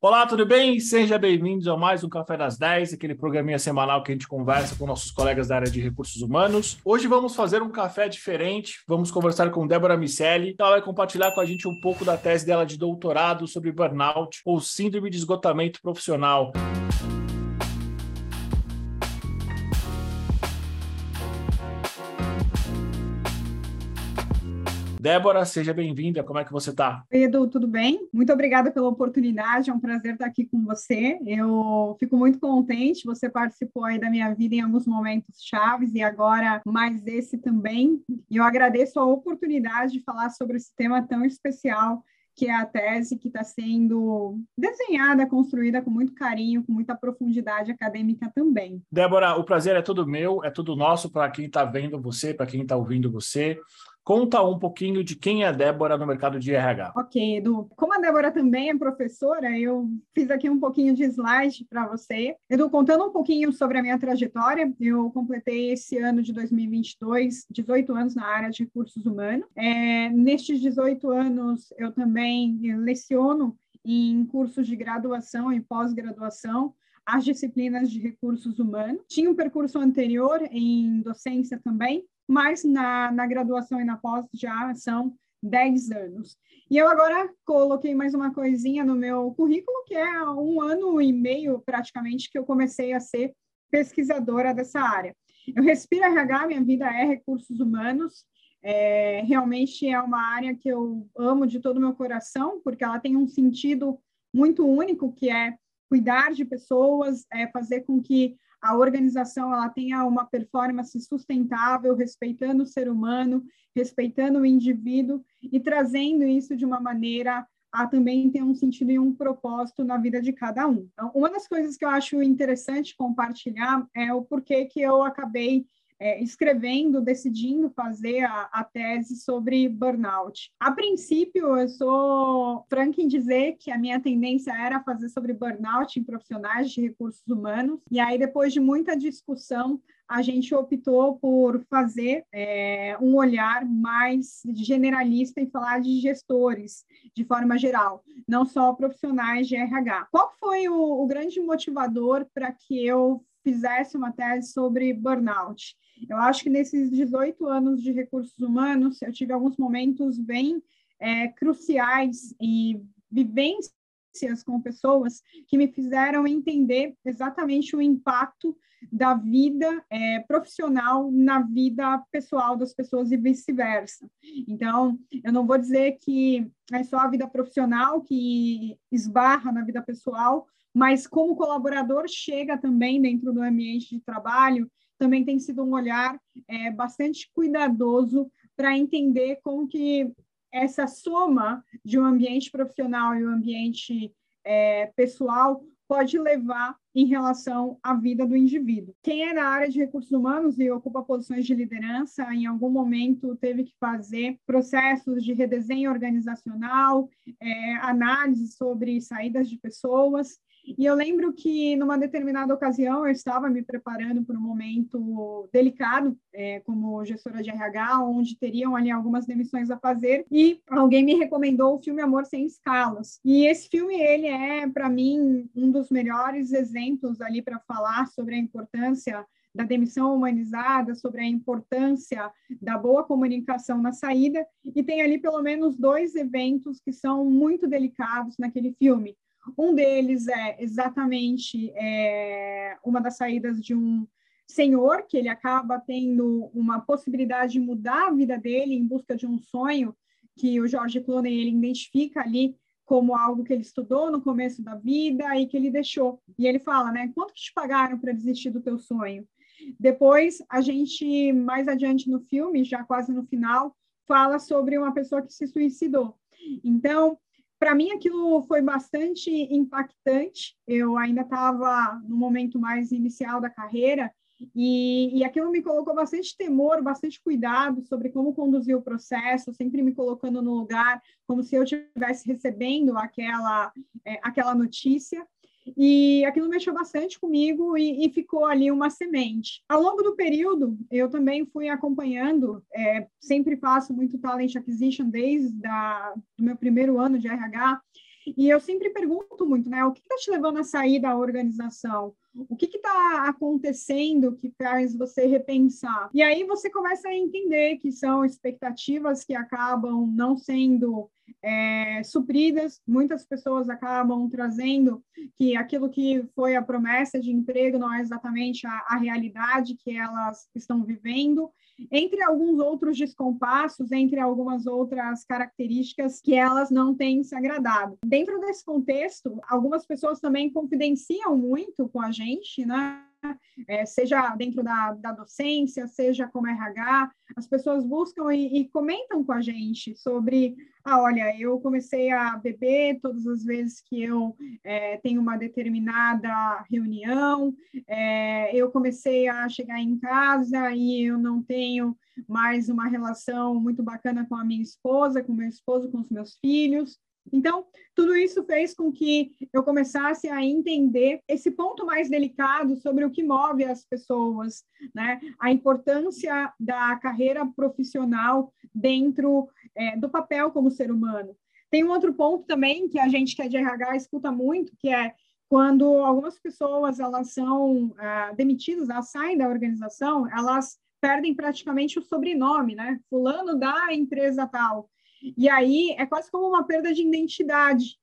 Olá, tudo bem? Sejam bem-vindos a mais um Café das 10, aquele programinha semanal que a gente conversa com nossos colegas da área de recursos humanos. Hoje vamos fazer um café diferente, vamos conversar com Débora Micelli. Ela vai compartilhar com a gente um pouco da tese dela de doutorado sobre burnout ou síndrome de esgotamento profissional. Débora, seja bem-vinda. Como é que você está? Edu, tudo bem? Muito obrigada pela oportunidade. É um prazer estar aqui com você. Eu fico muito contente. Você participou aí da minha vida em alguns momentos chaves e agora mais esse também. E eu agradeço a oportunidade de falar sobre esse tema tão especial que é a tese que está sendo desenhada, construída com muito carinho, com muita profundidade acadêmica também. Débora, o prazer é todo meu, é todo nosso para quem está vendo você, para quem está ouvindo você. Conta um pouquinho de quem é a Débora no mercado de RH. Ok, Edu. Como a Débora também é professora, eu fiz aqui um pouquinho de slide para você. Edu, contando um pouquinho sobre a minha trajetória, eu completei esse ano de 2022 18 anos na área de recursos humanos. É, nestes 18 anos, eu também leciono em cursos de graduação e pós-graduação as disciplinas de recursos humanos. Tinha um percurso anterior em docência também, mas na, na graduação e na pós já são 10 anos. E eu agora coloquei mais uma coisinha no meu currículo, que é um ano e meio praticamente que eu comecei a ser pesquisadora dessa área. Eu respiro RH, minha vida é recursos humanos, é, realmente é uma área que eu amo de todo o meu coração, porque ela tem um sentido muito único, que é cuidar de pessoas, é fazer com que a organização ela tenha uma performance sustentável, respeitando o ser humano, respeitando o indivíduo e trazendo isso de uma maneira a também ter um sentido e um propósito na vida de cada um. Então, uma das coisas que eu acho interessante compartilhar é o porquê que eu acabei é, escrevendo, decidindo fazer a, a, tese sobre burnout. A princípio, eu sou franca em dizer que a minha tendência era fazer sobre burnout em profissionais de recursos humanos, e aí, depois de muita discussão, a gente optou por fazer é, um olhar mais generalista e falar de gestores, de forma geral, não só profissionais de RH. Qual foi o, o grande motivador para que eu fizesse uma tese sobre burnout. Eu acho que nesses 18 anos de recursos humanos, eu tive alguns momentos bem é, cruciais e vivências com pessoas que me fizeram entender exatamente o impacto da vida é, profissional na vida pessoal das pessoas e vice-versa. Então, eu não vou dizer que é só a vida profissional que esbarra na vida pessoal, mas como colaborador chega também dentro do ambiente de trabalho, também tem sido um olhar é, bastante cuidadoso para entender como que essa soma de um ambiente profissional e um ambiente é, pessoal pode levar em relação à vida do indivíduo. Quem é na área de recursos humanos e ocupa posições de liderança, em algum momento teve que fazer processos de redesenho organizacional, é, análise sobre saídas de pessoas, e eu lembro que, numa determinada ocasião, eu estava me preparando para um momento delicado, é, como gestora de RH, onde teriam ali algumas demissões a fazer, e alguém me recomendou o filme Amor Sem Escalas. E esse filme, ele é, para mim, um dos melhores exemplos ali para falar sobre a importância da demissão humanizada, sobre a importância da boa comunicação na saída, e tem ali pelo menos dois eventos que são muito delicados naquele filme. Um deles é exatamente é, uma das saídas de um senhor, que ele acaba tendo uma possibilidade de mudar a vida dele em busca de um sonho que o George Clooney ele identifica ali como algo que ele estudou no começo da vida e que ele deixou. E ele fala, né, quanto que te pagaram para desistir do teu sonho? Depois, a gente, mais adiante no filme, já quase no final, fala sobre uma pessoa que se suicidou. Então, para mim aquilo foi bastante impactante. Eu ainda estava no momento mais inicial da carreira e, e aquilo me colocou bastante temor, bastante cuidado sobre como conduzir o processo, sempre me colocando no lugar como se eu estivesse recebendo aquela, é, aquela notícia. E aquilo mexeu bastante comigo e, e, ficou ali uma semente. Ao longo do período, eu também fui acompanhando, é, sempre faço muito talent acquisition desde o meu primeiro ano de RH, E eu sempre pergunto muito, né? O que está te levando a sair da organização? O que está acontecendo que faz você repensar? E aí você começa a entender que são expectativas que acabam não sendo é, supridas. Muitas pessoas acabam trazendo que aquilo que foi a promessa de emprego não é exatamente a, a realidade que elas estão vivendo entre alguns outros descompassos, entre algumas outras características que elas não têm se agradado. Dentro desse contexto, algumas pessoas também confidenciam muito com a gente, né? É, seja dentro da, da, docência, seja como RH, as pessoas buscam e, e, comentam com a gente sobre, ah, olha, eu comecei a beber todas as vezes que eu é, tenho uma determinada reunião, é, eu comecei a chegar em casa e eu não tenho mais uma relação muito bacana com a minha esposa, com meu esposo, com os meus filhos, então, tudo isso fez com que eu começasse a entender esse ponto mais delicado sobre o que move as pessoas, né? A importância da carreira profissional dentro é, do papel como ser humano. Tem um outro ponto também que a gente que é de RH escuta muito, que é quando algumas pessoas elas são ah, demitidas, elas saem da organização, elas perdem praticamente o sobrenome, né? Fulano da empresa tal. E aí é quase como uma perda de identidade.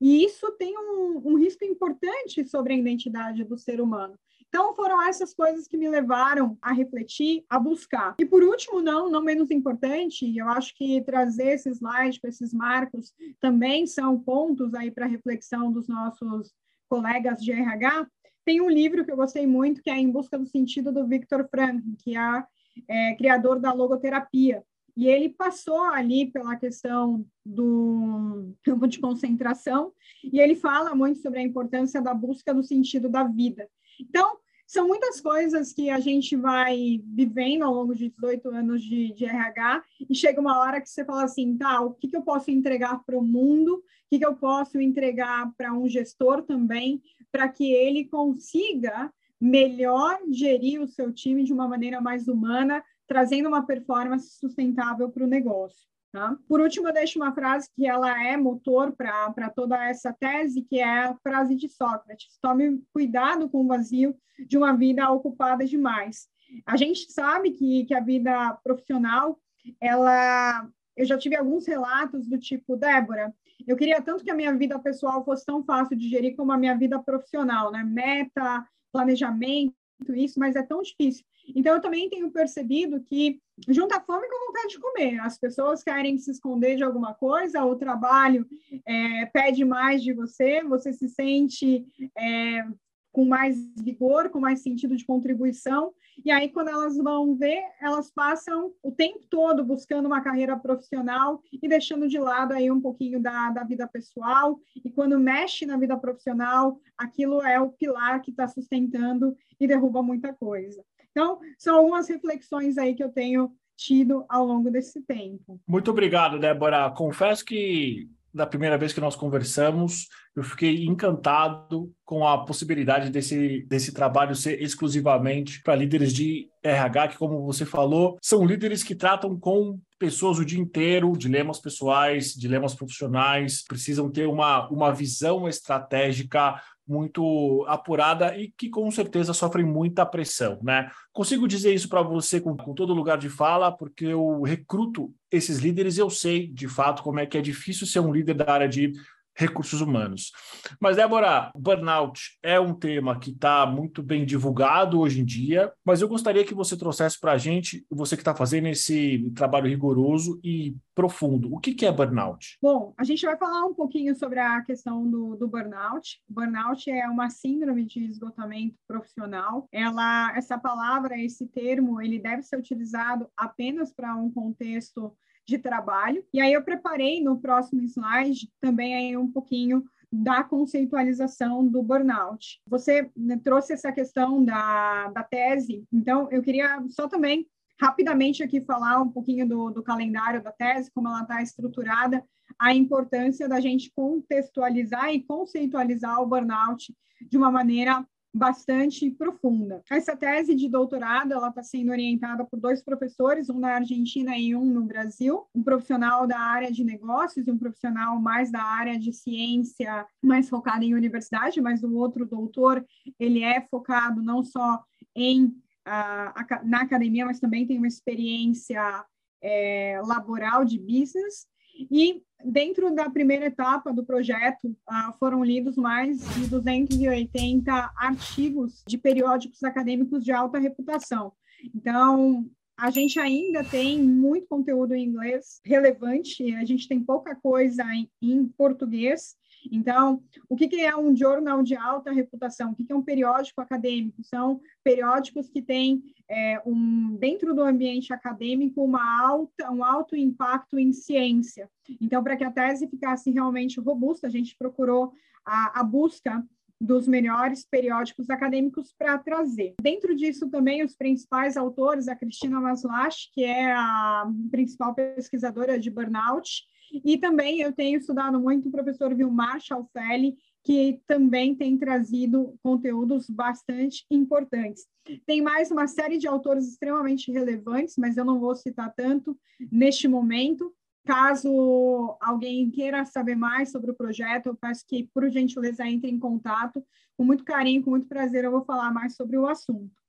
E isso tem um, um risco importante sobre a identidade do ser humano. Então, foram essas coisas que me levaram a refletir, a buscar. E por último, não, não menos importante, eu acho que trazer esse slide com esses marcos também são pontos aí para reflexão dos nossos colegas de RH. Tem um livro que eu gostei muito, que é Em Busca do Sentido, do Victor Frankl, que é, é criador da logoterapia. E ele passou ali pela questão do campo de concentração, e ele fala muito sobre a importância da busca do sentido da vida. Então, são muitas coisas que a gente vai vivendo ao longo de 18 anos de, de RH, e chega uma hora que você fala assim, tá, o que, que eu posso entregar para o mundo, o que, que eu posso entregar para um gestor também, para que ele consiga melhor gerir o seu time de uma maneira mais humana, trazendo uma performance sustentável para o negócio. Tá? Por último, eu deixo uma frase que ela é motor para toda essa tese, que é a frase de Sócrates: tome cuidado com o vazio de uma vida ocupada demais. A gente sabe que, que a vida profissional, ela, eu já tive alguns relatos do tipo, Débora, eu queria tanto que a minha vida pessoal fosse tão fácil de gerir como a minha vida profissional, né? Meta, planejamento, isso, mas é tão difícil. Então, eu também tenho percebido que junta fome com vontade de comer. As pessoas querem se esconder de alguma coisa, o trabalho é, pede mais de você, você se sente é, com mais vigor, com mais sentido de contribuição. E aí, quando elas vão ver, elas passam o tempo todo buscando uma carreira profissional e deixando de lado aí um pouquinho da, da vida pessoal. E quando mexe na vida profissional, aquilo é o pilar que está sustentando e derruba muita coisa. Então, são algumas reflexões aí que eu tenho tido ao longo desse tempo. Muito obrigado, Débora. Confesso que da primeira vez que nós conversamos, eu fiquei encantado com a possibilidade desse, desse trabalho ser exclusivamente para líderes de RH, que, como você falou, são líderes que tratam com pessoas o dia inteiro, dilemas pessoais, dilemas profissionais, precisam ter uma, uma visão estratégica muito apurada e que com certeza sofrem muita pressão, né? Consigo dizer isso para você com, com, todo lugar de fala, porque eu recruto esses líderes, eu sei de fato como é que é difícil ser um líder da área de recursos humanos. Mas, Débora, burnout é um tema que está muito bem divulgado hoje em dia, mas eu gostaria que você trouxesse para a gente, você que está fazendo esse trabalho rigoroso e profundo, o que, que é burnout? Bom, a gente vai falar um pouquinho sobre a questão do, do burnout. Burnout é uma síndrome de esgotamento profissional. Ela, essa palavra, esse termo, ele deve ser utilizado apenas para um contexto de trabalho. E aí eu preparei no próximo slide também aí um pouquinho da conceitualização do burnout. Você né, trouxe essa questão da, da tese, então eu queria só também rapidamente aqui falar um pouquinho do, do calendário da tese, como ela está estruturada, a importância da gente contextualizar e conceitualizar o burnout de uma maneira bastante profunda. Essa tese de doutorado ela está sendo orientada por dois professores, um na Argentina e um no Brasil, um profissional da área de negócios e um profissional mais da área de ciência, mais focado em universidade, mas o outro doutor ele é focado não só em uh, na academia, mas também tem uma experiência é, laboral de business e dentro da primeira etapa do projeto, ah, foram lidos mais de 280 artigos de periódicos acadêmicos de alta reputação. Então, a gente ainda tem muito conteúdo em inglês relevante, a gente tem pouca coisa em, em português, então, o que, que é um jornal de alta reputação? O que, que é um periódico acadêmico? São periódicos que têm, é, um, dentro do ambiente acadêmico, uma alta, um alto impacto em ciência. Então, para que a tese ficasse realmente robusta, a gente procurou a, a busca dos melhores periódicos acadêmicos para trazer. Dentro disso também os principais autores, a Cristina Maslach, que é a principal pesquisadora de burnout, e também eu tenho estudado muito o professor Vilmar Schalfelli, que também tem trazido conteúdos bastante importantes. Tem mais uma série de autores extremamente relevantes, mas eu não vou citar tanto neste momento. Caso alguém queira saber mais sobre o projeto, eu peço que, por gentileza, entre em contato. Com muito carinho, com muito prazer, eu vou falar mais sobre o assunto.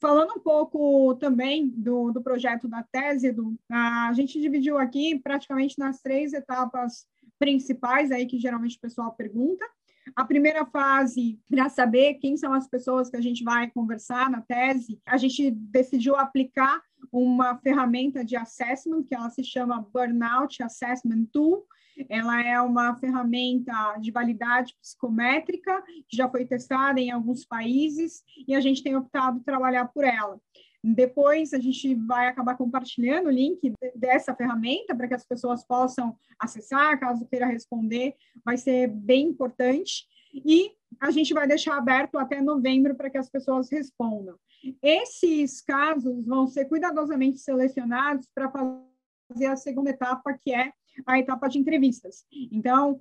Falando um pouco também do, do projeto da tese, do, a gente dividiu aqui praticamente nas três etapas principais aí que geralmente o pessoal pergunta. A primeira fase, para saber quem são as pessoas que a gente vai conversar na tese, a gente decidiu aplicar uma ferramenta de assessment que ela se chama Burnout Assessment Tool, ela é uma ferramenta de validade psicométrica, que já foi testada em alguns países, e a gente tem optado trabalhar por ela. Depois a gente vai acabar compartilhando o link dessa ferramenta para que as pessoas possam acessar, caso queira responder, vai ser bem importante. E a gente vai deixar aberto até novembro para que as pessoas respondam. Esses casos vão ser cuidadosamente selecionados para fazer a segunda etapa, que é a etapa de entrevistas. Então,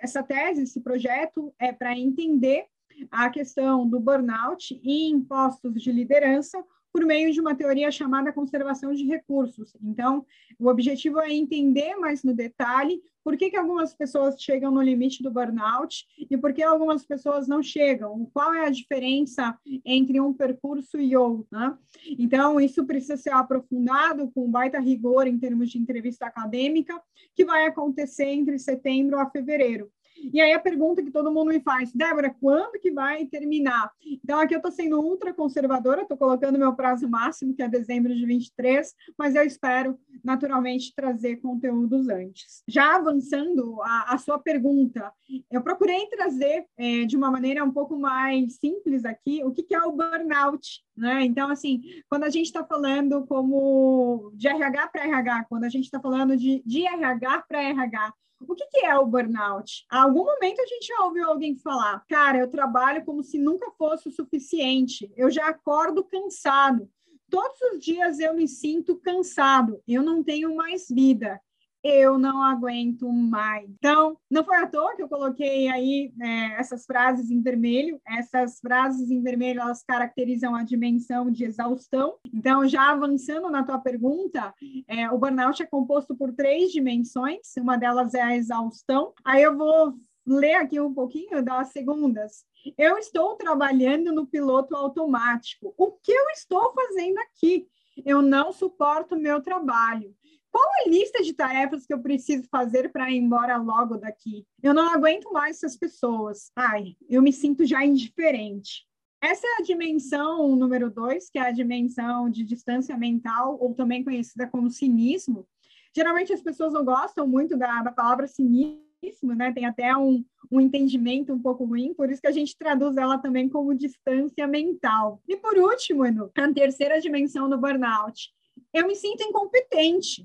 essa tese, esse projeto é para entender a questão do burnout em postos de liderança por meio de uma teoria chamada conservação de recursos. Então, o objetivo é entender mais no detalhe por que, que algumas pessoas chegam no limite do burnout e por que algumas pessoas não chegam, qual é a diferença entre um percurso e outro. Né? Então, isso precisa ser aprofundado com baita rigor em termos de entrevista acadêmica, que vai acontecer entre setembro a fevereiro. E aí a pergunta que todo mundo me faz, Débora, quando que vai terminar? Então aqui eu estou sendo ultra conservadora, estou colocando meu prazo máximo, que é dezembro de 23, mas eu espero naturalmente trazer conteúdos antes. Já avançando a, a sua pergunta, eu procurei trazer é, de uma maneira um pouco mais simples aqui o que, que é o burnout. Né? Então, assim, quando a gente está falando como de RH para RH, quando a gente está falando de, de RH para RH, o que, que é o burnout? A algum momento a gente já ouviu alguém falar, cara, eu trabalho como se nunca fosse o suficiente, eu já acordo cansado. Todos os dias eu me sinto cansado, eu não tenho mais vida eu não aguento mais. Então, não foi à toa que eu coloquei aí é, essas frases em vermelho. Essas frases em vermelho, elas caracterizam a dimensão de exaustão. Então, já avançando na tua pergunta, é, o burnout é composto por três dimensões. Uma delas é a exaustão. Aí eu vou ler aqui um pouquinho das segundas. Eu estou trabalhando no piloto automático. O que eu estou fazendo aqui? Eu não suporto meu trabalho. Qual a lista de tarefas que eu preciso fazer para ir embora logo daqui? Eu não aguento mais essas pessoas. Ai, eu me sinto já indiferente. Essa é a dimensão número dois, que é a dimensão de distância mental, ou também conhecida como cinismo. Geralmente as pessoas não gostam muito da, da palavra cinismo, né? Tem até um, um entendimento um pouco ruim, por isso que a gente traduz ela também como distância mental. E por último, Enu, a terceira dimensão do burnout. Eu me sinto incompetente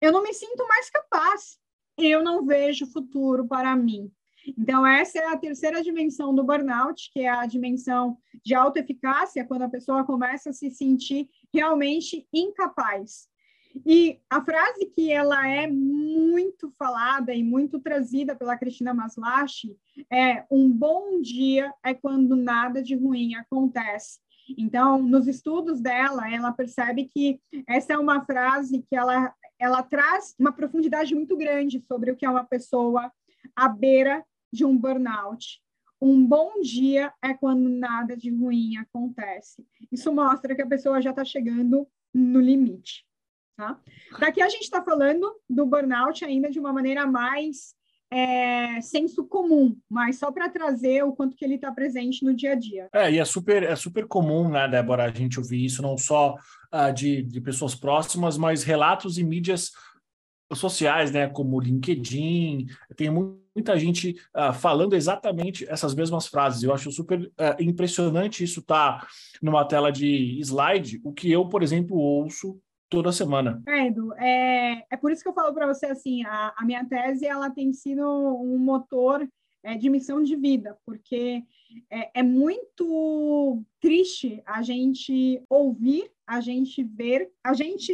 eu não me sinto mais capaz. Eu não vejo futuro para mim. Então, essa é a terceira dimensão do burnout, que é a dimensão de autoeficácia, quando a pessoa começa a se sentir realmente incapaz. E a frase que ela é muito falada e muito trazida pela Cristina Maslach é um bom dia é quando nada de ruim acontece. Então, nos estudos dela, ela percebe que essa é uma frase que ela, ela traz uma profundidade muito grande sobre o que é uma pessoa à beira de um burnout. Um bom dia é quando nada de ruim acontece. Isso mostra que a pessoa já está chegando no limite. Tá? Daqui a gente está falando do burnout ainda de uma maneira mais é, senso comum, mas só para trazer o quanto que ele está presente no dia a dia. É, e é super, é super comum, né, Débora, a gente ouvir isso não só uh, de, de pessoas próximas, mas relatos em mídias sociais, né, como LinkedIn, tem muita gente uh, falando exatamente essas mesmas frases. Eu acho super uh, impressionante isso estar tá numa tela de slide, o que eu, por exemplo, ouço toda semana. É, Edu, é, é por isso que eu falo para você assim, a, a minha tese ela tem sido um motor é, de missão de vida, porque é, é, muito triste a gente ouvir, a gente ver, a gente,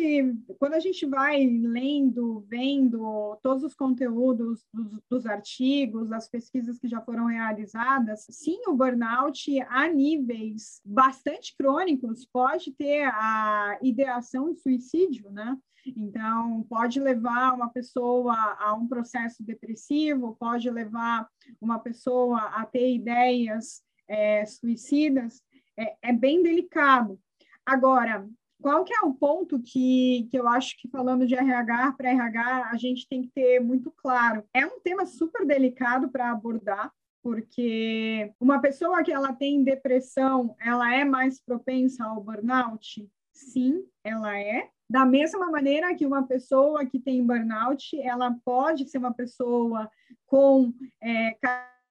quando a gente vai lendo, vendo todos os conteúdos dos, dos artigos, das pesquisas que já foram realizadas, sim, o burnout a níveis bastante crônicos pode ter a ideação de suicídio, né? Então, pode levar uma pessoa a um processo depressivo, pode levar uma pessoa a ter ideias é, suicidas, é, é, bem delicado. Agora, qual que é o ponto que, que eu acho que falando de RH para RH, a gente tem que ter muito claro? É um tema super delicado para abordar, porque uma pessoa que ela tem depressão, ela é mais propensa ao burnout? Sim, ela é, da mesma maneira que uma pessoa que tem burnout, ela pode ser uma pessoa com é,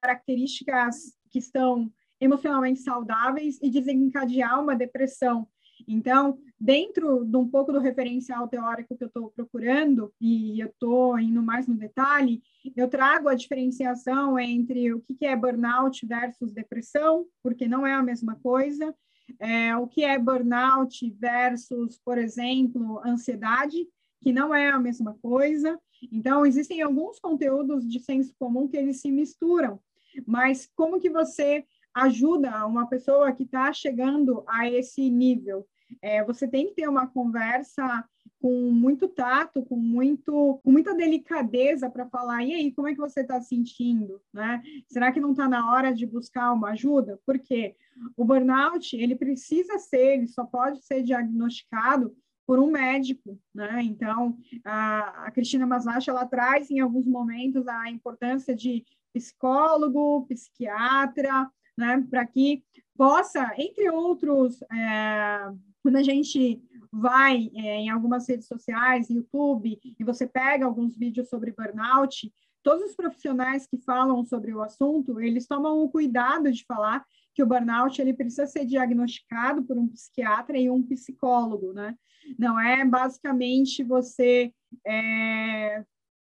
características que estão emocionalmente saudáveis e desencadear uma depressão. Então, dentro de um pouco do referencial teórico que eu estou procurando, e eu estou indo mais no detalhe, eu trago a diferenciação entre o que é burnout versus depressão, porque não é a mesma coisa, é, o que é burnout versus, por exemplo, ansiedade, que não é a mesma coisa. Então, existem alguns conteúdos de senso comum que eles se misturam, mas como que você ajuda uma pessoa que está chegando a esse nível? É, você tem que ter uma conversa com muito tato, com, muito, com muita delicadeza para falar, e aí, como é que você está sentindo? Né? Será que não está na hora de buscar uma ajuda? Porque o burnout, ele precisa ser, ele só pode ser diagnosticado por um médico, né? Então, a, a Cristina Maslach, ela traz em alguns momentos a importância de psicólogo, psiquiatra, né? Para que possa, entre outros, é, quando a gente vai é, em algumas redes sociais, YouTube, e você pega alguns vídeos sobre burnout, todos os profissionais que falam sobre o assunto, eles tomam o cuidado de falar que o burnout ele precisa ser diagnosticado por um psiquiatra e um psicólogo, né? Não é basicamente você é,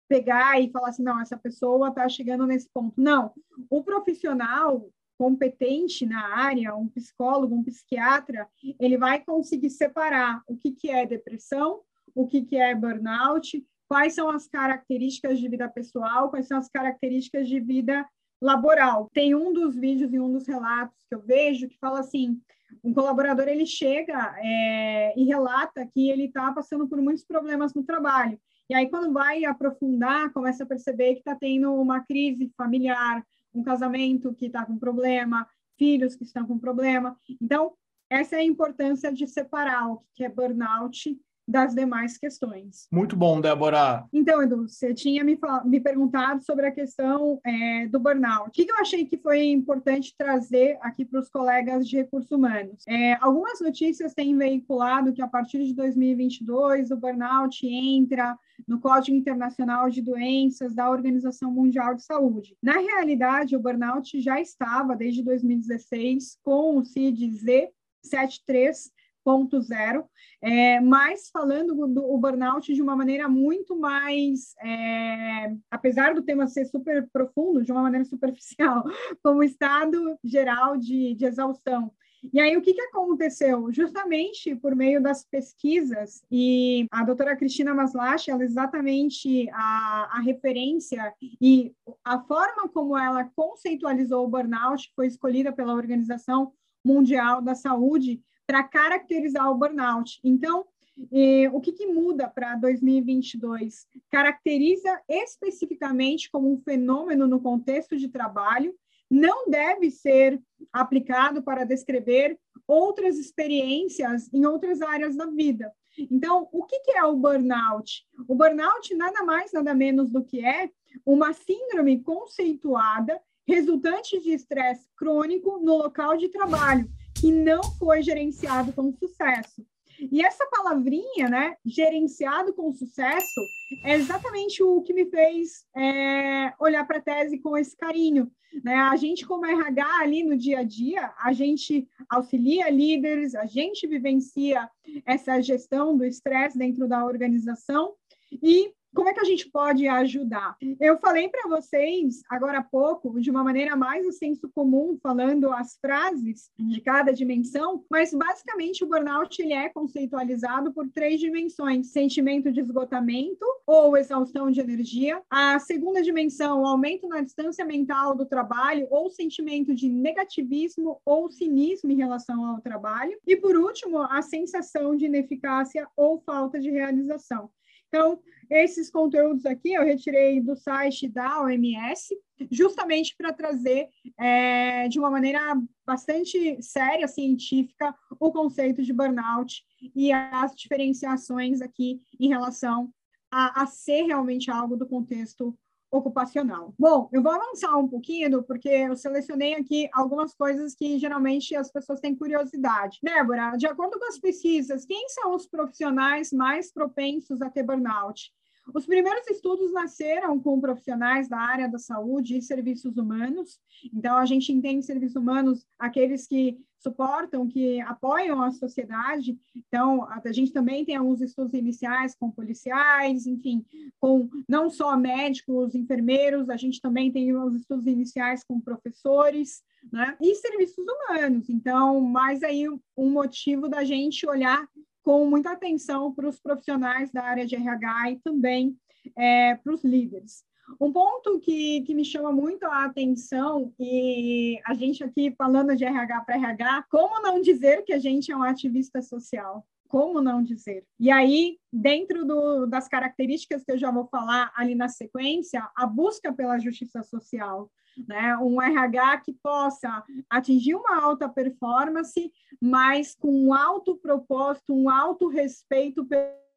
pegar e falar assim, não, essa pessoa está chegando nesse ponto. Não, o profissional competente na área, um psicólogo, um psiquiatra, ele vai conseguir separar o que, que é depressão, o que, que é burnout, quais são as características de vida pessoal, quais são as características de vida laboral. Tem um dos vídeos e um dos relatos que eu vejo que fala assim, um colaborador ele chega é, e relata que ele está passando por muitos problemas no trabalho. E aí, quando vai aprofundar, começa a perceber que está tendo uma crise familiar, um casamento que está com problema, filhos que estão com problema. Então, essa é a importância de separar o que é burnout das demais questões. Muito bom, Débora. Então, Edu, você tinha me, me perguntado sobre a questão é, do burnout. O que eu achei que foi importante trazer aqui para os colegas de recursos humanos? É, algumas notícias têm veiculado que a partir de 2022 o burnout entra no Código Internacional de Doenças da Organização Mundial de Saúde. Na realidade, o burnout já estava desde 2016 com o CID-Z 73 2.0, é, mas falando do o burnout de uma maneira muito mais, é, apesar do tema ser super profundo, de uma maneira superficial, como estado geral de, de exaustão. E aí, o que, que aconteceu? Justamente por meio das pesquisas, e a doutora Cristina Maslach, ela exatamente a, a a referência e a forma como ela conceitualizou o burnout foi escolhida pela Organização Mundial da Saúde para caracterizar o burnout. Então, eh, o que, que muda para 2022? Caracteriza especificamente como um fenômeno no contexto de trabalho, não deve ser aplicado para descrever outras experiências em outras áreas da vida. Então, o que, que é o burnout? O burnout nada mais, nada menos do que é uma síndrome conceituada resultante de estresse crônico no local de trabalho, que não foi gerenciado com sucesso. E essa palavrinha, né, gerenciado com sucesso, é exatamente o que me fez é, olhar para a tese com esse carinho. Né? A gente, como RH ali no dia a dia, a gente auxilia líderes, a gente vivencia essa gestão do estresse dentro da organização e como é que a gente pode ajudar? Eu falei para vocês agora há pouco, de uma maneira mais o senso comum, falando as frases de cada dimensão, mas basicamente o burnout ele é conceitualizado por três dimensões: sentimento de esgotamento ou exaustão de energia. A segunda dimensão, o aumento na distância mental do trabalho ou sentimento de negativismo ou cinismo em relação ao trabalho. E por último, a sensação de ineficácia ou falta de realização. Então, esses conteúdos aqui eu retirei do site da OMS, justamente para trazer é, de uma maneira bastante séria, científica, o conceito de burnout e as diferenciações aqui em relação a, a ser realmente algo do contexto ocupacional. Bom, eu vou avançar um pouquinho, porque eu selecionei aqui algumas coisas que geralmente as pessoas têm curiosidade. Débora, de acordo com as pesquisas, quem são os profissionais mais propensos a ter burnout? Os primeiros estudos nasceram com profissionais da área da saúde e serviços humanos. Então, a gente entende serviços humanos aqueles que suportam, que apoiam a sociedade. Então, a gente também tem alguns estudos iniciais com policiais, enfim, com não só médicos, enfermeiros, a gente também tem os estudos iniciais com professores, né? E serviços humanos. Então, mais aí um motivo da gente olhar com muita atenção para os profissionais da área de RH e também é, para os líderes. Um ponto que, que me chama muito a atenção, e a gente aqui falando de RH para RH, como não dizer que a gente é um ativista social? Como não dizer? E aí, dentro do, das características que eu já vou falar ali na sequência, a busca pela justiça social, né? Um RH que possa atingir uma alta performance, mas com um alto propósito, um alto respeito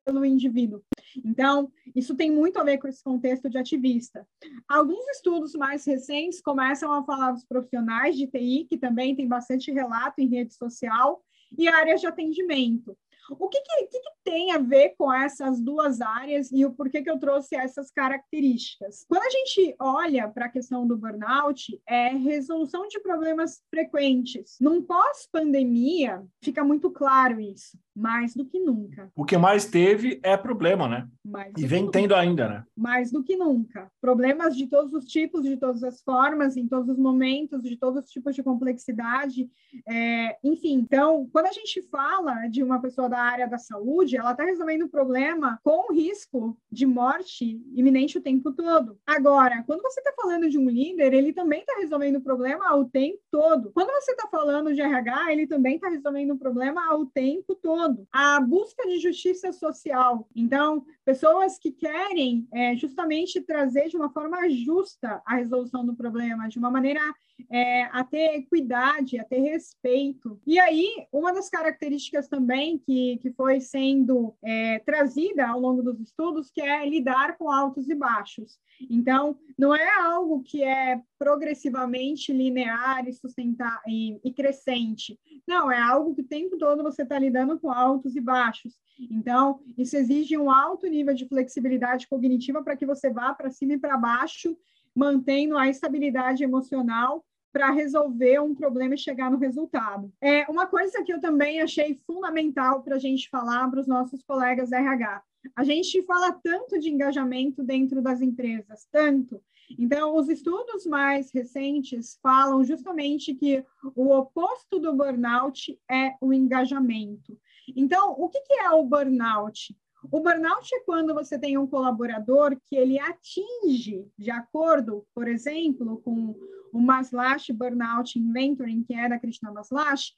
pelo indivíduo. Então, isso tem muito a ver com esse contexto de ativista. Alguns estudos mais recentes começam a falar dos profissionais de TI, que também tem bastante relato em rede social, e áreas de atendimento. O que, que, que, tem a ver com essas duas áreas e o porquê que eu trouxe essas características? Quando a gente olha para a questão do burnout, é resolução de problemas frequentes. Num pós-pandemia, fica muito claro isso mais do que nunca. O que mais teve é problema, né? Mais e vem tendo ainda, né? Mais do que nunca. Problemas de todos os tipos, de todas as formas, em todos os momentos, de todos os tipos de complexidade. É, enfim, então, quando a gente fala de uma pessoa da área da saúde, ela está resolvendo o problema com risco de morte iminente o tempo todo. Agora, quando você está falando de um líder, ele também está resolvendo o problema o tempo todo. Quando você está falando de RH, ele também está resolvendo o problema o tempo todo todo, a busca de justiça social. Então, pessoas que querem é, justamente trazer de uma forma justa a resolução do problema, de uma maneira é, a ter equidade, a ter respeito. E aí, uma das características também que, que foi sendo é, trazida ao longo dos estudos, que é lidar com altos e baixos. Então, não é algo que é progressivamente linear e sustentar e, e crescente. Não, é algo que o tempo todo você está lidando com altos e baixos. Então, isso exige um alto nível de flexibilidade cognitiva para que você vá para cima e para baixo, mantendo a estabilidade emocional para resolver um problema e chegar no resultado. É uma coisa que eu também achei fundamental para a gente falar para os nossos colegas RH. A gente fala tanto de engajamento dentro das empresas, tanto. Então, os estudos mais recentes falam justamente que o oposto do burnout é o engajamento. Então, o que, que é o burnout? O burnout é quando você tem um colaborador que ele atinge, de acordo, por exemplo, com o Maslach Burnout Inventory, que é da Krishna Maslach,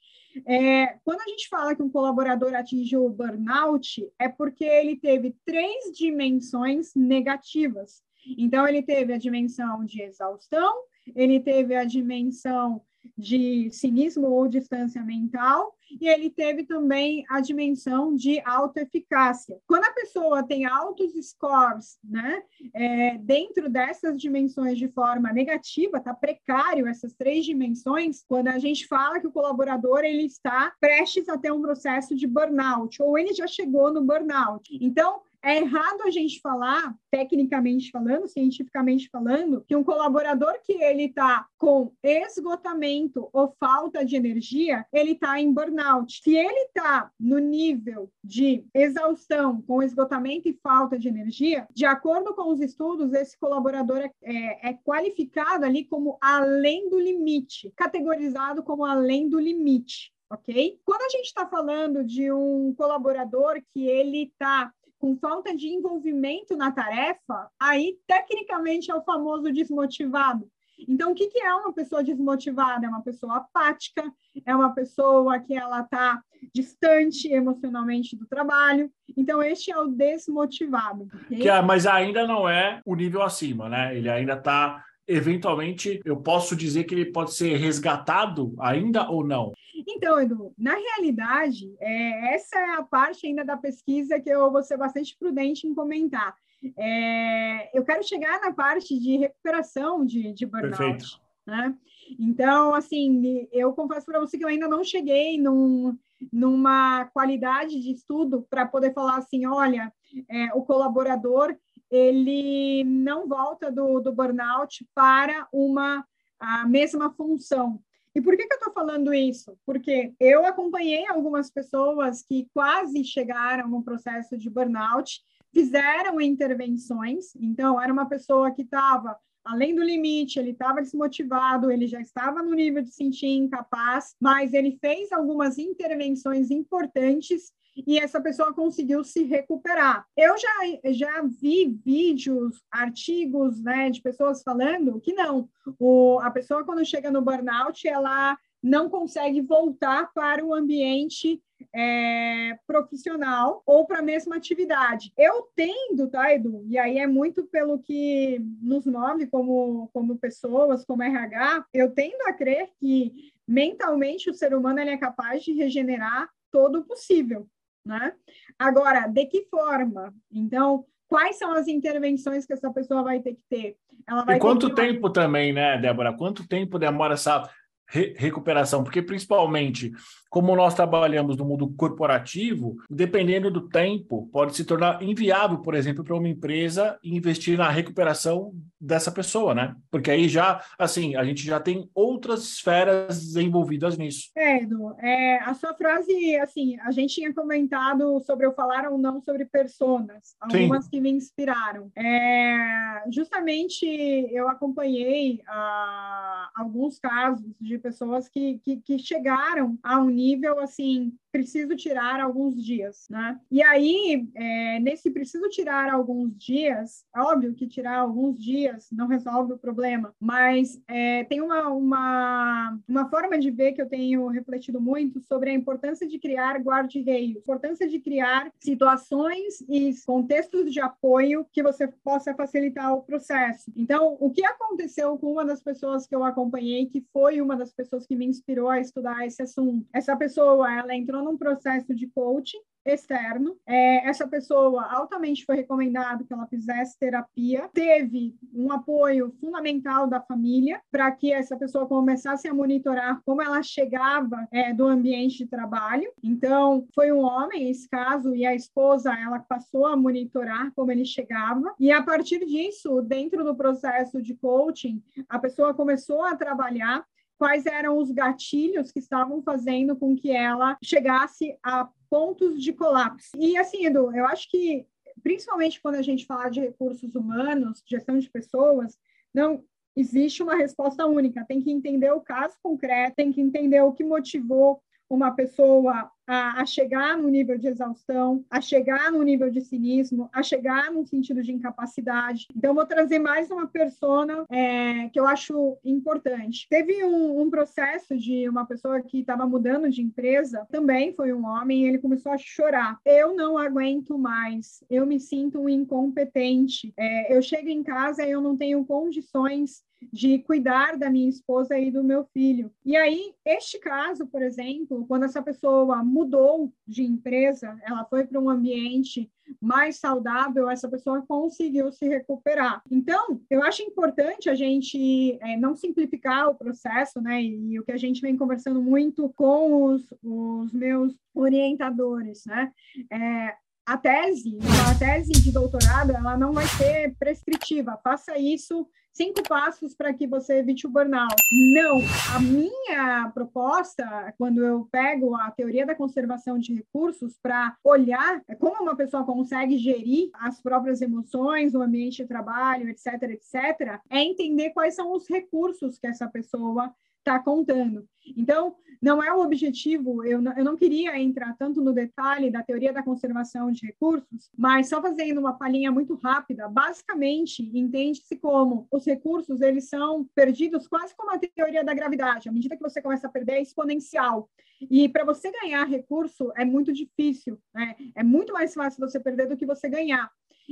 é, quando a gente fala que um colaborador atinge o burnout, é porque ele teve três dimensões negativas. Então, ele teve a dimensão de exaustão, ele teve a dimensão de cinismo ou distância mental, e ele teve também a dimensão de autoeficácia. Quando a pessoa tem altos scores, né, é, dentro dessas dimensões de forma negativa, tá precário essas três dimensões, quando a gente fala que o colaborador ele está prestes a ter um processo de burnout, ou ele já chegou no burnout. Então, é errado a gente falar, tecnicamente falando, cientificamente falando, que um colaborador que ele está com esgotamento ou falta de energia, ele está em burnout. Se ele está no nível de exaustão, com esgotamento e falta de energia, de acordo com os estudos, esse colaborador é, é, é qualificado ali como além do limite, categorizado como além do limite ok? Quando a gente está falando de um colaborador que ele está com falta de envolvimento na tarefa, aí tecnicamente é o famoso desmotivado. Então, o que, que é uma pessoa desmotivada? É uma pessoa apática, é uma pessoa que ela está distante emocionalmente do trabalho. Então, este é o desmotivado. Okay? Que, é, mas ainda não é o nível acima, né? Ele ainda está eventualmente eu posso dizer que ele pode ser resgatado ainda ou não? Então, Edu, na realidade, é, essa é a parte ainda da pesquisa que eu vou ser bastante prudente em comentar. É, eu quero chegar na parte de recuperação de, de burnout. Perfeito. Né? Então, assim, eu confesso para você que eu ainda não cheguei num, numa qualidade de estudo para poder falar assim, olha, é, o colaborador ele não volta do, do burnout para uma a mesma função. E por que, que eu estou falando isso? Porque eu acompanhei algumas pessoas que quase chegaram no processo de burnout, fizeram intervenções, então era uma pessoa que estava além do limite, ele estava desmotivado, ele já estava no nível de sentir incapaz, mas ele fez algumas intervenções importantes e essa pessoa conseguiu se recuperar. Eu já, já vi vídeos, artigos né, de pessoas falando que não, o, a pessoa quando chega no burnout, ela não consegue voltar para o ambiente é, profissional ou para a mesma atividade. Eu tendo, tá, Edu? E aí é muito pelo que nos move como, como pessoas, como RH, eu tendo a crer que mentalmente o ser humano ele é capaz de regenerar todo o possível né? Agora, de que forma? Então, quais são as intervenções que essa pessoa vai ter que ter? Ela vai e quanto tempo também, né, Débora? Quanto tempo demora essa re recuperação, porque principalmente como nós trabalhamos no mundo corporativo, dependendo do tempo, pode se tornar inviável, por exemplo, para uma empresa investir na recuperação dessa pessoa, né? Porque aí já, assim, a gente já tem outras esferas envolvidas nisso. É, Edu, é, a sua frase, assim, a gente tinha comentado sobre eu falar ou não sobre personas, algumas Sim. que me inspiraram. É, justamente eu acompanhei ah, alguns casos de pessoas que, que, que chegaram a um nível assim preciso tirar alguns dias, né? E aí, é, nesse preciso tirar alguns dias, é óbvio que tirar alguns dias não resolve o problema, mas é, tem uma, uma, uma forma de ver que eu tenho refletido muito sobre a importância de criar guarda-reios, importância de criar situações e contextos de apoio que você possa facilitar o processo. Então, o que aconteceu com uma das pessoas que eu acompanhei, que foi uma das pessoas que me inspirou a estudar esse assunto? Essa pessoa, ela entrou num processo de coaching externo. É, essa pessoa altamente foi recomendado que ela fizesse terapia, teve um apoio fundamental da família para que essa pessoa começasse a monitorar como ela chegava é, do ambiente de trabalho. Então, foi um homem, esse caso, e a esposa, ela passou a monitorar como ele chegava. E a partir disso, dentro do processo de coaching, a pessoa começou a trabalhar quais eram os gatilhos que estavam fazendo com que ela chegasse a pontos de colapso. E assim, Edu, eu acho que principalmente quando a gente fala de recursos humanos, gestão de pessoas, não existe uma resposta única. Tem que entender o caso concreto, tem que entender o que motivou uma pessoa a, a, chegar no nível de exaustão, a chegar no nível de cinismo, a chegar no sentido de incapacidade. Então, vou trazer mais uma persona é, que eu acho importante. Teve um, um processo de uma pessoa que estava mudando de empresa, também foi um homem, ele começou a chorar. Eu não aguento mais, eu me sinto um incompetente. É, eu chego em casa e eu não tenho condições de cuidar da minha esposa e do meu filho. E aí, este caso, por exemplo, quando essa pessoa mudou de empresa, ela foi para um ambiente mais saudável, essa pessoa conseguiu se recuperar. Então, eu acho importante a gente é, não simplificar o processo, né? E, e, o que a gente vem conversando muito com os, os meus orientadores, né? É, a tese, a tese de doutorado, ela não vai ser prescritiva. Faça isso cinco passos para que você evite o burnout. Não, a minha proposta, quando eu pego a teoria da conservação de recursos para olhar como uma pessoa consegue gerir as próprias emoções, o ambiente de trabalho, etc, etc, é entender quais são os recursos que essa pessoa está contando. Então, não é o objetivo, eu não, eu não queria entrar tanto no detalhe da teoria da conservação de recursos, mas só fazendo uma palhinha muito rápida, basicamente, entende-se como os recursos, eles são perdidos quase como a teoria da gravidade, à medida que você começa a perder, é exponencial. E para você ganhar recurso é muito difícil, né? é muito mais fácil você perder do que você ganhar.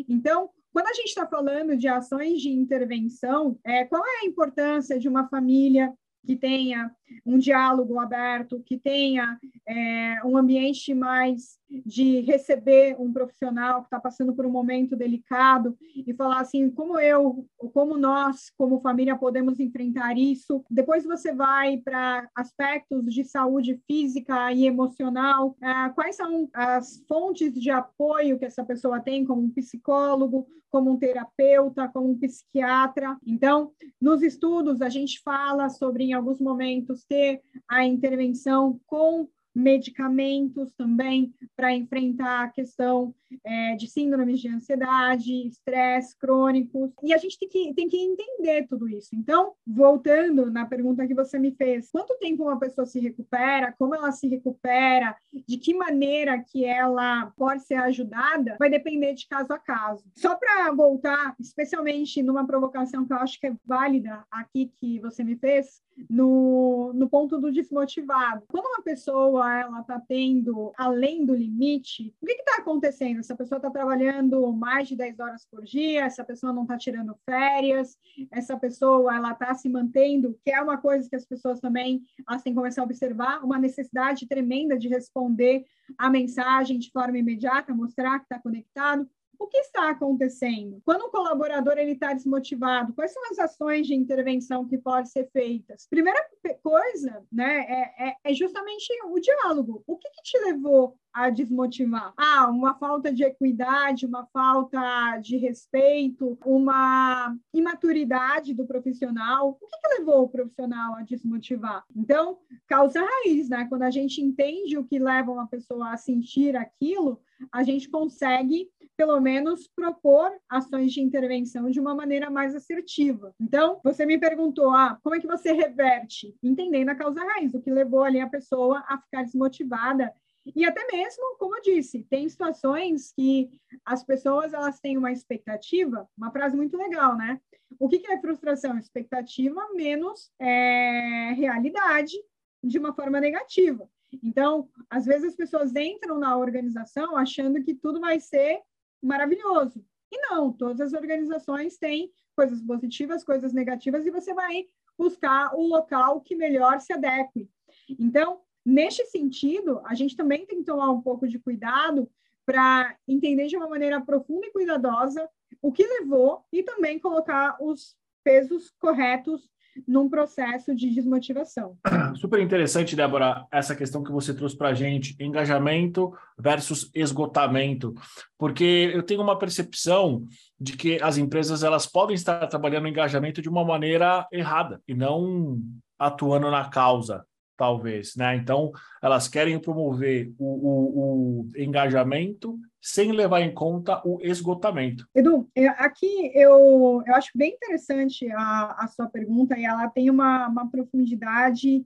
Então, quando a gente está falando de ações de intervenção, é, qual é a importância de uma família que tenha um diálogo aberto, que tenha é, um ambiente mais de receber um profissional que está passando por um momento delicado e falar assim, como eu, como nós, como família, podemos enfrentar isso. Depois você vai para aspectos de saúde física e emocional, é, quais são as fontes de apoio que essa pessoa tem, como um psicólogo, como um terapeuta, como um psiquiatra. Então, nos estudos, a gente fala sobre, em alguns momentos, ter a intervenção com medicamentos também para enfrentar a questão é, de síndromes de ansiedade, estresse crônicos, e a gente tem que, tem que entender tudo isso. Então, voltando na pergunta que você me fez, quanto tempo uma pessoa se recupera, como ela se recupera, de que maneira que ela pode ser ajudada, vai depender de caso a caso. Só para voltar, especialmente numa provocação que eu acho que é válida aqui que você me fez, no, no ponto do desmotivado. Quando uma pessoa ela está tendo além do limite, o que está acontecendo? Essa pessoa está trabalhando mais de 10 horas por dia, essa pessoa não está tirando férias, essa pessoa ela está se mantendo, que é uma coisa que as pessoas também elas têm que começar a observar, uma necessidade tremenda de responder a mensagem de forma imediata, mostrar que está conectado o que está acontecendo? Quando um colaborador ele está desmotivado, quais são as ações de intervenção que podem ser feitas? Primeira coisa, né, é, é, é justamente o diálogo. O que, que te levou a desmotivar? Ah, uma falta de equidade, uma falta de respeito, uma imaturidade do profissional. O que, que levou o profissional a desmotivar? Então, causa raiz, né? Quando a gente entende o que leva uma pessoa a sentir aquilo, a gente consegue pelo menos propor ações de intervenção de uma maneira mais assertiva. Então, você me perguntou, ah, como é que você reverte? Entendendo a causa raiz, o que levou ali a pessoa a ficar desmotivada e até mesmo, como eu disse, tem situações que as pessoas elas têm uma expectativa, uma frase muito legal, né? O que, que é frustração? Expectativa menos é, realidade de uma forma negativa. Então, às vezes as pessoas entram na organização achando que tudo vai ser maravilhoso. E não, todas as organizações têm coisas positivas, coisas negativas, e você vai buscar o local que melhor se adeque. Então, neste sentido, a gente também tem que tomar um pouco de cuidado para entender de uma maneira profunda e cuidadosa o que levou e também colocar os pesos corretos num processo de desmotivação. Super interessante, Débora, essa questão que você trouxe para a gente, engajamento versus esgotamento, porque eu tenho uma percepção de que as empresas elas podem estar trabalhando engajamento de uma maneira errada e não atuando na causa talvez, né? Então, elas querem promover o, o, o, engajamento sem levar em conta o esgotamento. Edu, aqui eu, eu acho bem interessante a, a sua pergunta e ela tem uma, uma profundidade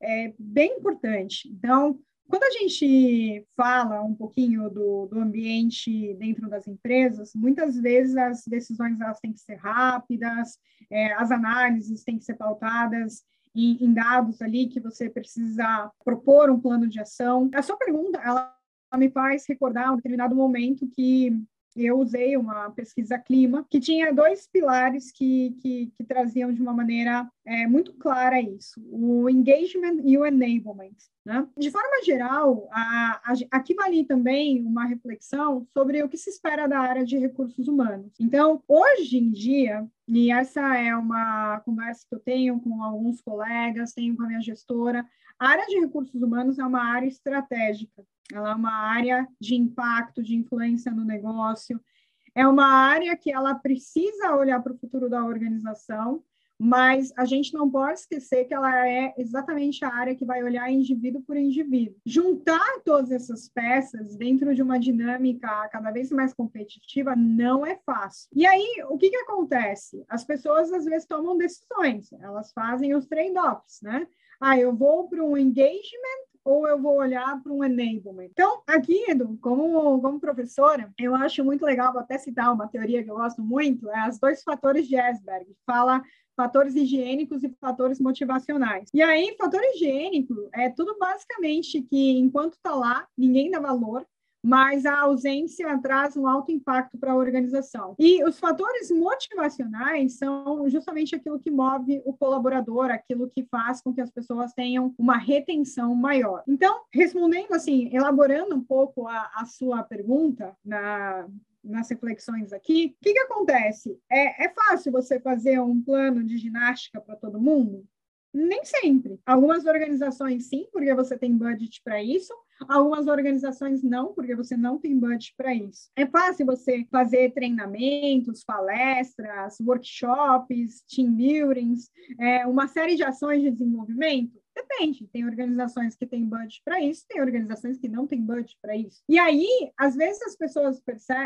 é, bem importante. Então, quando a gente fala um pouquinho do, do ambiente dentro das empresas, muitas vezes as decisões elas têm que ser rápidas, é, as análises têm que ser pautadas em, em, dados ali que você precisa propor um plano de ação. A sua pergunta, ela, me faz recordar um determinado momento que eu usei uma pesquisa clima que tinha dois pilares que, que, que traziam de uma maneira é, muito clara isso: o engagement e o enablement. Né? De forma geral, a, a, aqui vale também uma reflexão sobre o que se espera da área de recursos humanos. Então, hoje em dia, e essa é uma conversa que eu tenho com alguns colegas, tenho com a minha gestora, a área de recursos humanos é uma área estratégica ela é uma área de impacto, de influência no negócio, é uma área que ela precisa olhar para o futuro da organização, mas a gente não pode esquecer que ela é exatamente a área que vai olhar indivíduo por indivíduo. Juntar todas essas peças dentro de uma dinâmica cada vez mais competitiva não é fácil. E aí, o que, que acontece? As pessoas às vezes tomam decisões, elas fazem os trade-offs, né? Ah, eu vou para um engagement ou eu vou olhar para um enablement. Então, aqui, Edu, como, como professora, eu acho muito legal, vou até citar uma teoria que eu gosto muito, é as dois fatores de Esberg. Fala fatores higiênicos e fatores motivacionais. E aí, fator higiênico é tudo basicamente que enquanto está lá, ninguém dá valor, mas a ausência traz um alto impacto para a organização. E os fatores motivacionais são justamente aquilo que move o colaborador, aquilo que faz com que as pessoas tenham uma retenção maior. Então, respondendo assim, elaborando um pouco a, a sua pergunta na, nas reflexões aqui, o que, que acontece? É, é fácil você fazer um plano de ginástica para todo mundo? Nem sempre. Algumas organizações sim, porque você tem budget para isso. Algumas organizações não, porque você não tem budget para isso. É fácil você fazer treinamentos, palestras, workshops, team buildings, é, uma série de ações de desenvolvimento? Depende, tem organizações que têm budget para isso, tem organizações que não têm budget para isso. E aí, às vezes as pessoas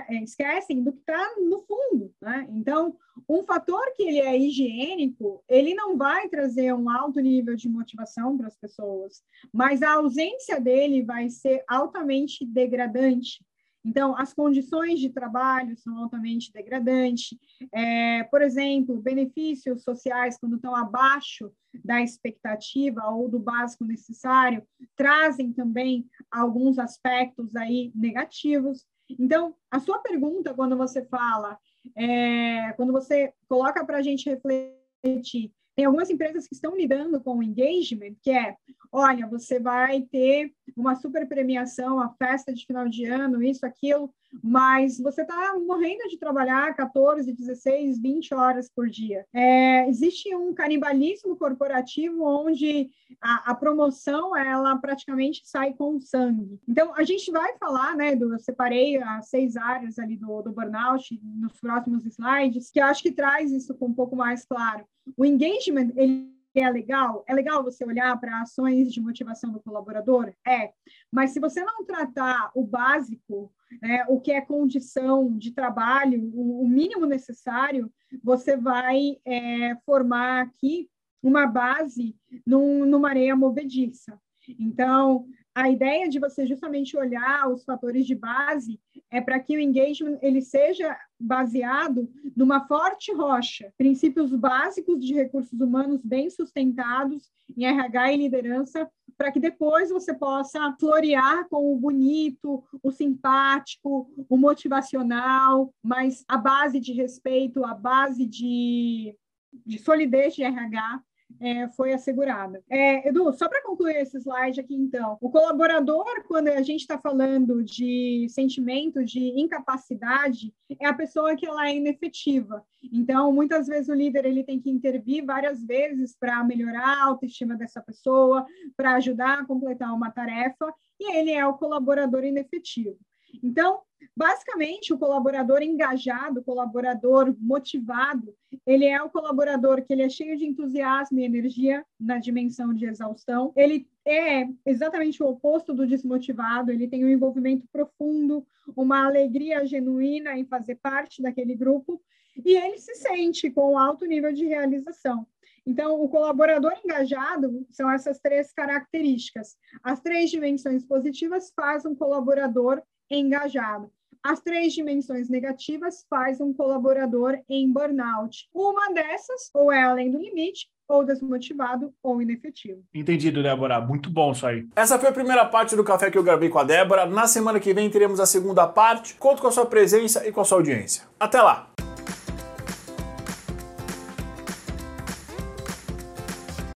é, esquecem do que está no fundo, né? Então, um fator que ele é higiênico, ele não vai trazer um alto nível de motivação para as pessoas, mas a ausência dele vai ser altamente degradante. Então, as condições de trabalho são altamente degradantes. É, por exemplo, benefícios sociais, quando estão abaixo da expectativa ou do básico necessário, trazem também alguns aspectos aí negativos. Então, a sua pergunta, quando você fala, é, quando você coloca para a gente refletir tem algumas empresas que estão lidando com o engagement, que é, olha, você vai ter uma super premiação, a festa de final de ano, isso, aquilo, mas você está morrendo de trabalhar 14, 16, 20 horas por dia. É, existe um canibalismo corporativo onde a, a, promoção ela praticamente sai com sangue. Então a gente vai falar, né? Do, eu separei as seis áreas ali do, do burnout nos próximos slides, que eu acho que traz isso com um pouco mais claro. O engagement ele é legal? É legal você olhar para ações de motivação do colaborador? É. Mas se você não tratar o básico, né, o que é condição de trabalho, o, mínimo necessário, você vai é, formar aqui uma base num, numa areia movediça. Então, a ideia de você justamente olhar os fatores de base é para que o engagement ele seja baseado numa forte rocha, princípios básicos de recursos humanos bem sustentados em RH e liderança, para que depois você possa florear com o bonito, o simpático, o motivacional, mas a base de respeito, a base de, de solidez de RH é, foi assegurada. É, Edu, só para concluir esse slide aqui, então, o colaborador, quando a gente está falando de sentimento de incapacidade, é a pessoa que ela é inefetiva. Então, muitas vezes o líder ele tem que intervir várias vezes para melhorar a autoestima dessa pessoa, para ajudar a completar uma tarefa, e ele é o colaborador inefetivo. Então, basicamente, o colaborador engajado, o colaborador motivado, ele é o colaborador que ele é cheio de entusiasmo e energia na dimensão de exaustão. Ele é exatamente o oposto do desmotivado, ele tem um envolvimento profundo, uma alegria genuína em fazer parte daquele grupo, e ele se sente com alto nível de realização. Então, o colaborador engajado são essas três características. As três dimensões positivas faz um colaborador engajado. As três dimensões negativas faz um colaborador em burnout. Uma dessas, ou é além do limite, ou desmotivado ou inefetivo. Entendido, Débora. Muito bom isso aí. Essa foi a primeira parte do café que eu gravei com a Débora. Na semana que vem teremos a segunda parte. Conto com a sua presença e com a sua audiência. Até lá!